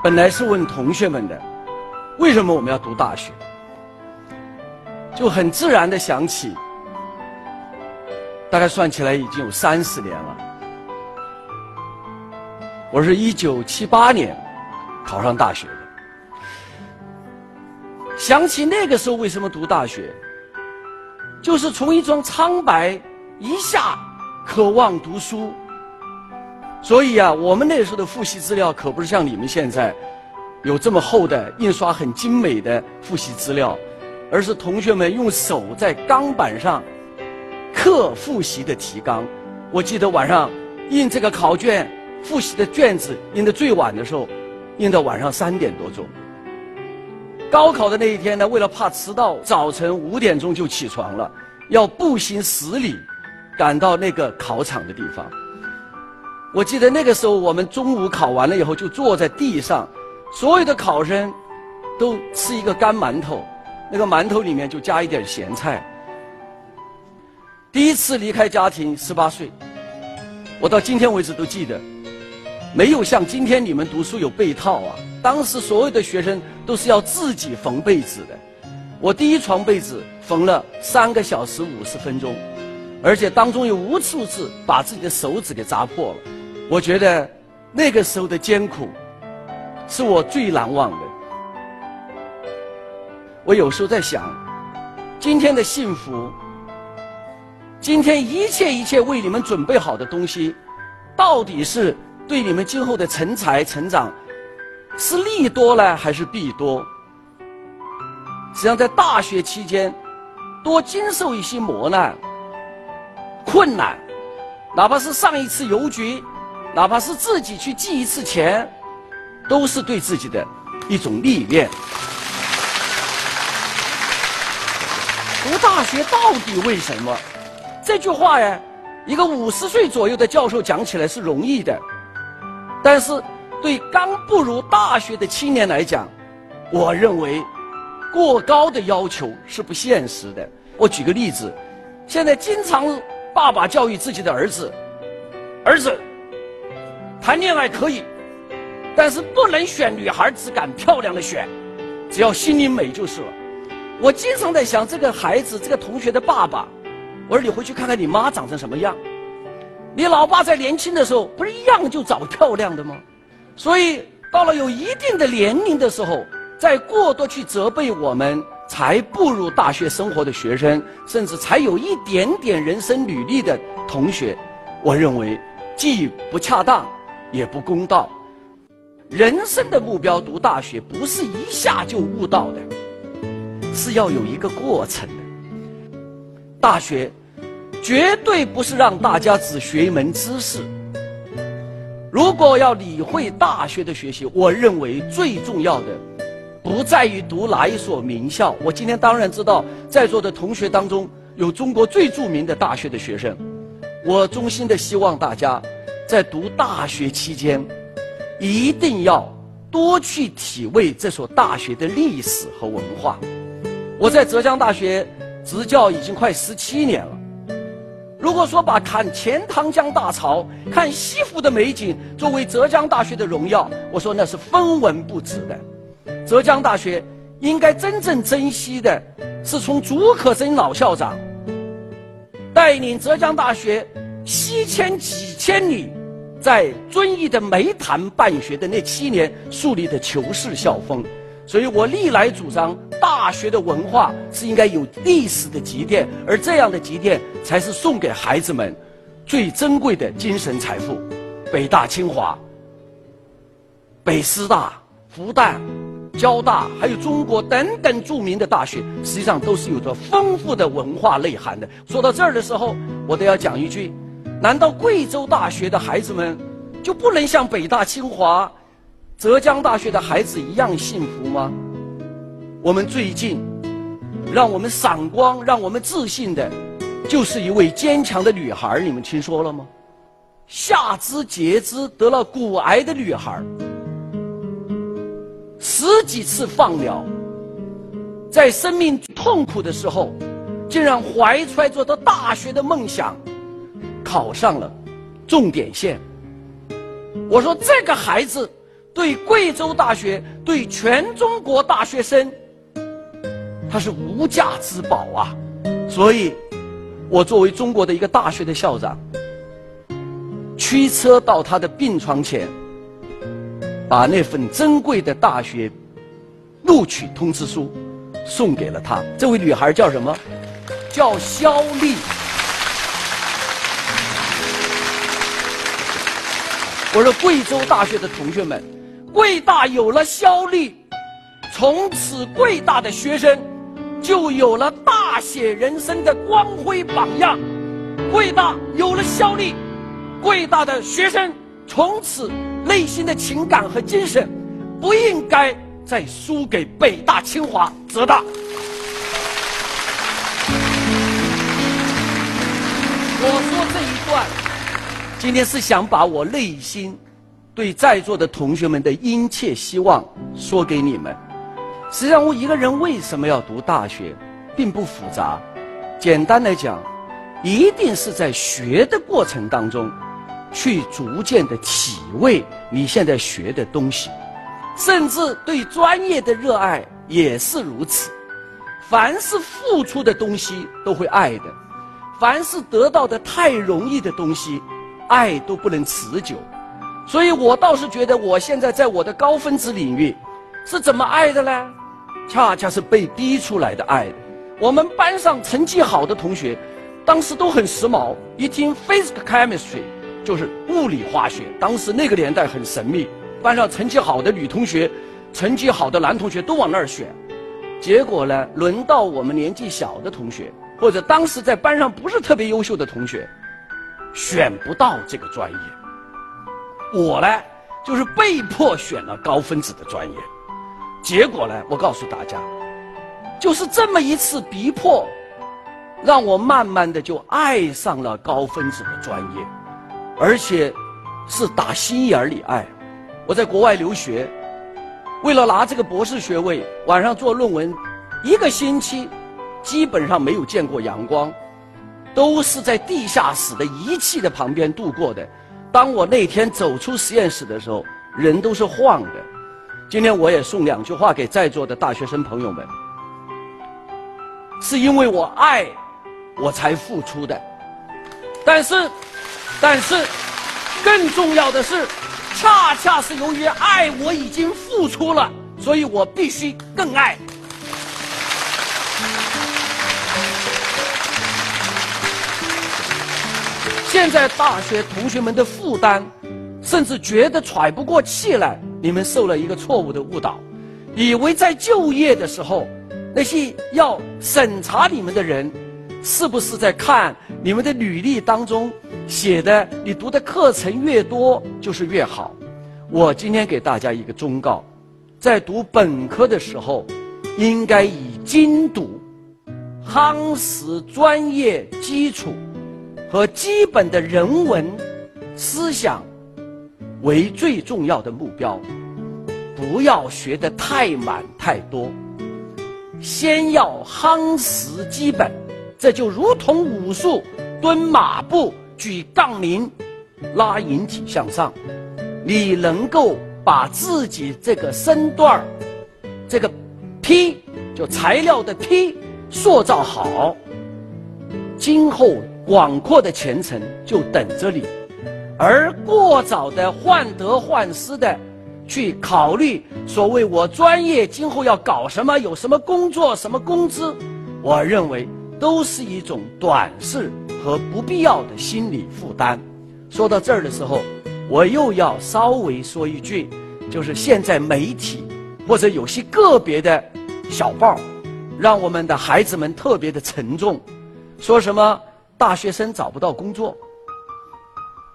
本来是问同学们的，为什么我们要读大学？就很自然的想起，大概算起来已经有三十年了。我是一九七八年考上大学的，想起那个时候为什么读大学，就是从一桩苍白一下渴望读书。所以啊，我们那时候的复习资料可不是像你们现在有这么厚的印刷很精美的复习资料，而是同学们用手在钢板上刻复习的提纲。我记得晚上印这个考卷复习的卷子印的最晚的时候，印到晚上三点多钟。高考的那一天呢，为了怕迟到，早晨五点钟就起床了，要步行十里赶到那个考场的地方。我记得那个时候，我们中午考完了以后，就坐在地上，所有的考生都吃一个干馒头，那个馒头里面就加一点咸菜。第一次离开家庭，十八岁，我到今天为止都记得，没有像今天你们读书有被套啊。当时所有的学生都是要自己缝被子的，我第一床被子缝了三个小时五十分钟，而且当中有无数次把自己的手指给扎破了。我觉得那个时候的艰苦是我最难忘的。我有时候在想，今天的幸福，今天一切一切为你们准备好的东西，到底是对你们今后的成才成长是利多呢，还是弊多？实际上，在大学期间多经受一些磨难、困难，哪怕是上一次邮局。哪怕是自己去寄一次钱，都是对自己的一种历练。读大学到底为什么？这句话呀，一个五十岁左右的教授讲起来是容易的，但是对刚步入大学的青年来讲，我认为过高的要求是不现实的。我举个例子，现在经常爸爸教育自己的儿子，儿子。谈恋爱可以，但是不能选女孩，只敢漂亮的选，只要心里美就是了。我经常在想，这个孩子，这个同学的爸爸，我说你回去看看你妈长成什么样。你老爸在年轻的时候不是一样就找漂亮的吗？所以到了有一定的年龄的时候，再过多去责备我们才步入大学生活的学生，甚至才有一点点人生履历的同学，我认为既不恰当。也不公道。人生的目标，读大学不是一下就悟到的，是要有一个过程的。大学绝对不是让大家只学一门知识。如果要理会大学的学习，我认为最重要的不在于读哪一所名校。我今天当然知道，在座的同学当中有中国最著名的大学的学生。我衷心的希望大家。在读大学期间，一定要多去体味这所大学的历史和文化。我在浙江大学执教已经快十七年了。如果说把看钱塘江大潮、看西湖的美景作为浙江大学的荣耀，我说那是分文不值的。浙江大学应该真正珍惜的，是从竺可桢老校长带领浙江大学西迁几千里。在遵义的梅潭办学的那七年树立的求是校风，所以我历来主张大学的文化是应该有历史的积淀，而这样的积淀才是送给孩子们最珍贵的精神财富。北大、清华、北师大、复旦、交大，还有中国等等著名的大学，实际上都是有着丰富的文化内涵的。说到这儿的时候，我都要讲一句。难道贵州大学的孩子们就不能像北大、清华、浙江大学的孩子一样幸福吗？我们最近让我们闪光、让我们自信的，就是一位坚强的女孩你们听说了吗？下肢截肢得了骨癌的女孩十几次放疗，在生命痛苦的时候，竟然怀揣着的大学的梦想。考上了重点线。我说这个孩子对贵州大学、对全中国大学生，他是无价之宝啊！所以，我作为中国的一个大学的校长，驱车到他的病床前，把那份珍贵的大学录取通知书送给了他。这位女孩叫什么？叫肖丽。我说，贵州大学的同学们，贵大有了肖丽，从此贵大的学生就有了大写人生的光辉榜样。贵大有了肖丽，贵大的学生从此内心的情感和精神不应该再输给北大、清华、浙大。我说这一段。今天是想把我内心对在座的同学们的殷切希望说给你们。实际上，我一个人为什么要读大学，并不复杂。简单来讲，一定是在学的过程当中，去逐渐的体味你现在学的东西，甚至对专业的热爱也是如此。凡是付出的东西都会爱的，凡是得到的太容易的东西。爱都不能持久，所以我倒是觉得我现在在我的高分子领域是怎么爱的呢？恰恰是被逼出来的爱。我们班上成绩好的同学，当时都很时髦，一听 physical chemistry 就是物理化学，当时那个年代很神秘。班上成绩好的女同学，成绩好的男同学都往那儿选。结果呢，轮到我们年纪小的同学，或者当时在班上不是特别优秀的同学。选不到这个专业，我呢就是被迫选了高分子的专业，结果呢，我告诉大家，就是这么一次逼迫，让我慢慢的就爱上了高分子的专业，而且是打心眼里爱。我在国外留学，为了拿这个博士学位，晚上做论文，一个星期基本上没有见过阳光。都是在地下室的仪器的旁边度过的。当我那天走出实验室的时候，人都是晃的。今天我也送两句话给在座的大学生朋友们：是因为我爱，我才付出的。但是，但是，更重要的是，恰恰是由于爱，我已经付出了，所以我必须更爱。现在大学同学们的负担，甚至觉得喘不过气来。你们受了一个错误的误导，以为在就业的时候，那些要审查你们的人，是不是在看你们的履历当中写的？你读的课程越多就是越好。我今天给大家一个忠告：在读本科的时候，应该以精读、夯实专业基础。和基本的人文思想为最重要的目标，不要学得太满太多，先要夯实基本。这就如同武术，蹲马步、举杠铃、拉引体向上，你能够把自己这个身段儿、这个坯，就材料的坯塑造好，今后。广阔的前程就等着你，而过早的患得患失的去考虑所谓我专业今后要搞什么，有什么工作，什么工资，我认为都是一种短视和不必要的心理负担。说到这儿的时候，我又要稍微说一句，就是现在媒体或者有些个别的小报，让我们的孩子们特别的沉重，说什么？大学生找不到工作。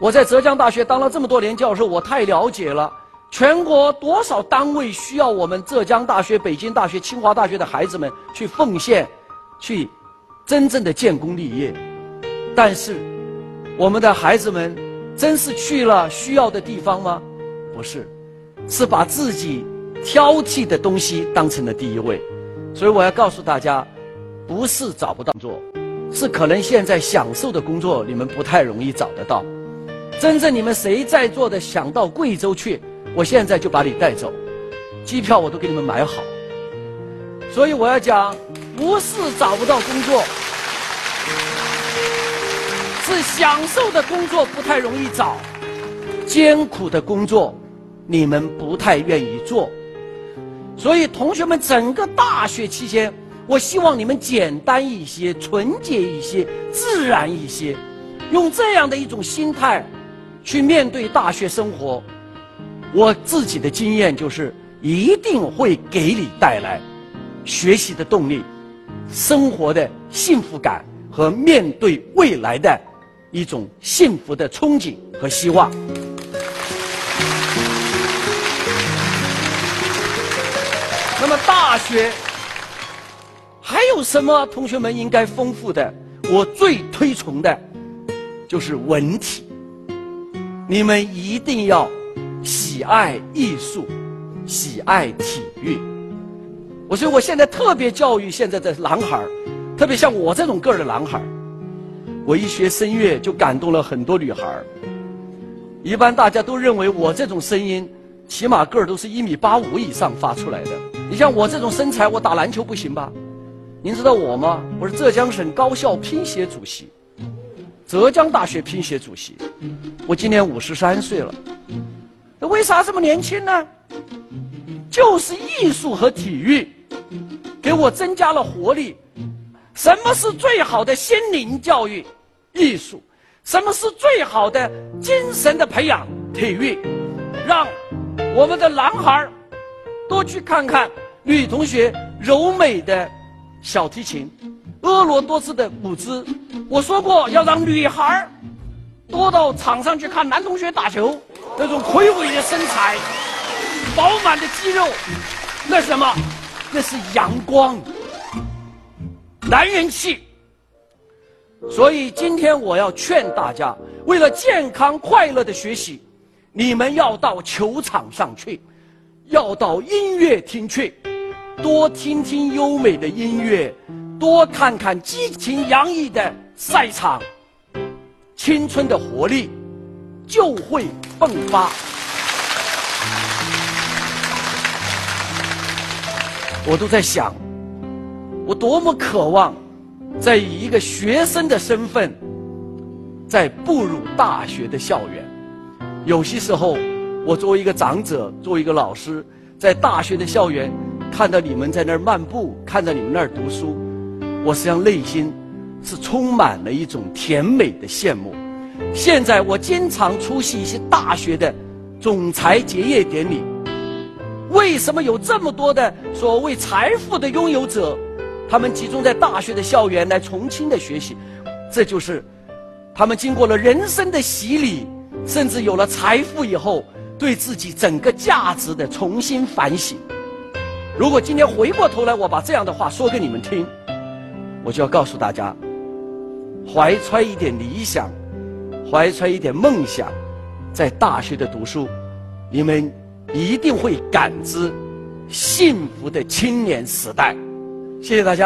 我在浙江大学当了这么多年教授，我太了解了。全国多少单位需要我们浙江大学、北京大学、清华大学的孩子们去奉献，去真正的建功立业？但是，我们的孩子们真是去了需要的地方吗？不是，是把自己挑剔的东西当成了第一位。所以我要告诉大家，不是找不到工作。是可能现在享受的工作，你们不太容易找得到。真正你们谁在座的想到贵州去，我现在就把你带走，机票我都给你们买好。所以我要讲，不是找不到工作，是享受的工作不太容易找，艰苦的工作你们不太愿意做。所以同学们，整个大学期间，我希望你们简单一些、纯洁一些、自然一些，用这样的一种心态去面对大学生活。我自己的经验就是，一定会给你带来。学习的动力，生活的幸福感和面对未来的一种幸福的憧憬和希望。那么大学还有什么同学们应该丰富的？我最推崇的就是文体。你们一定要喜爱艺术，喜爱体育。我所以，我现在特别教育现在的男孩儿，特别像我这种个儿的男孩儿。我一学声乐就感动了很多女孩儿。一般大家都认为我这种声音，起码个儿都是一米八五以上发出来的。你像我这种身材，我打篮球不行吧？您知道我吗？我是浙江省高校乒协主席，浙江大学乒协主席。我今年五十三岁了。那为啥这么年轻呢？就是艺术和体育，给我增加了活力。什么是最好的心灵教育？艺术。什么是最好的精神的培养？体育。让我们的男孩儿多去看看女同学柔美的小提琴，婀娜多姿的舞姿。我说过要让女孩多到场上去看男同学打球，那种魁伟的身材。饱满的肌肉，那什么？那是阳光，男人气。所以今天我要劝大家，为了健康快乐的学习，你们要到球场上去，要到音乐厅去，多听听优美的音乐，多看看激情洋溢的赛场，青春的活力就会迸发。我都在想，我多么渴望，在以一个学生的身份，在步入大学的校园。有些时候，我作为一个长者，作为一个老师，在大学的校园，看到你们在那儿漫步，看到你们那儿读书，我实际上内心是充满了一种甜美的羡慕。现在我经常出席一些大学的总裁结业典礼。为什么有这么多的所谓财富的拥有者，他们集中在大学的校园来重新的学习？这就是他们经过了人生的洗礼，甚至有了财富以后，对自己整个价值的重新反省。如果今天回过头来，我把这样的话说给你们听，我就要告诉大家：怀揣一点理想，怀揣一点梦想，在大学的读书，你们。一定会感知幸福的青年时代。谢谢大家。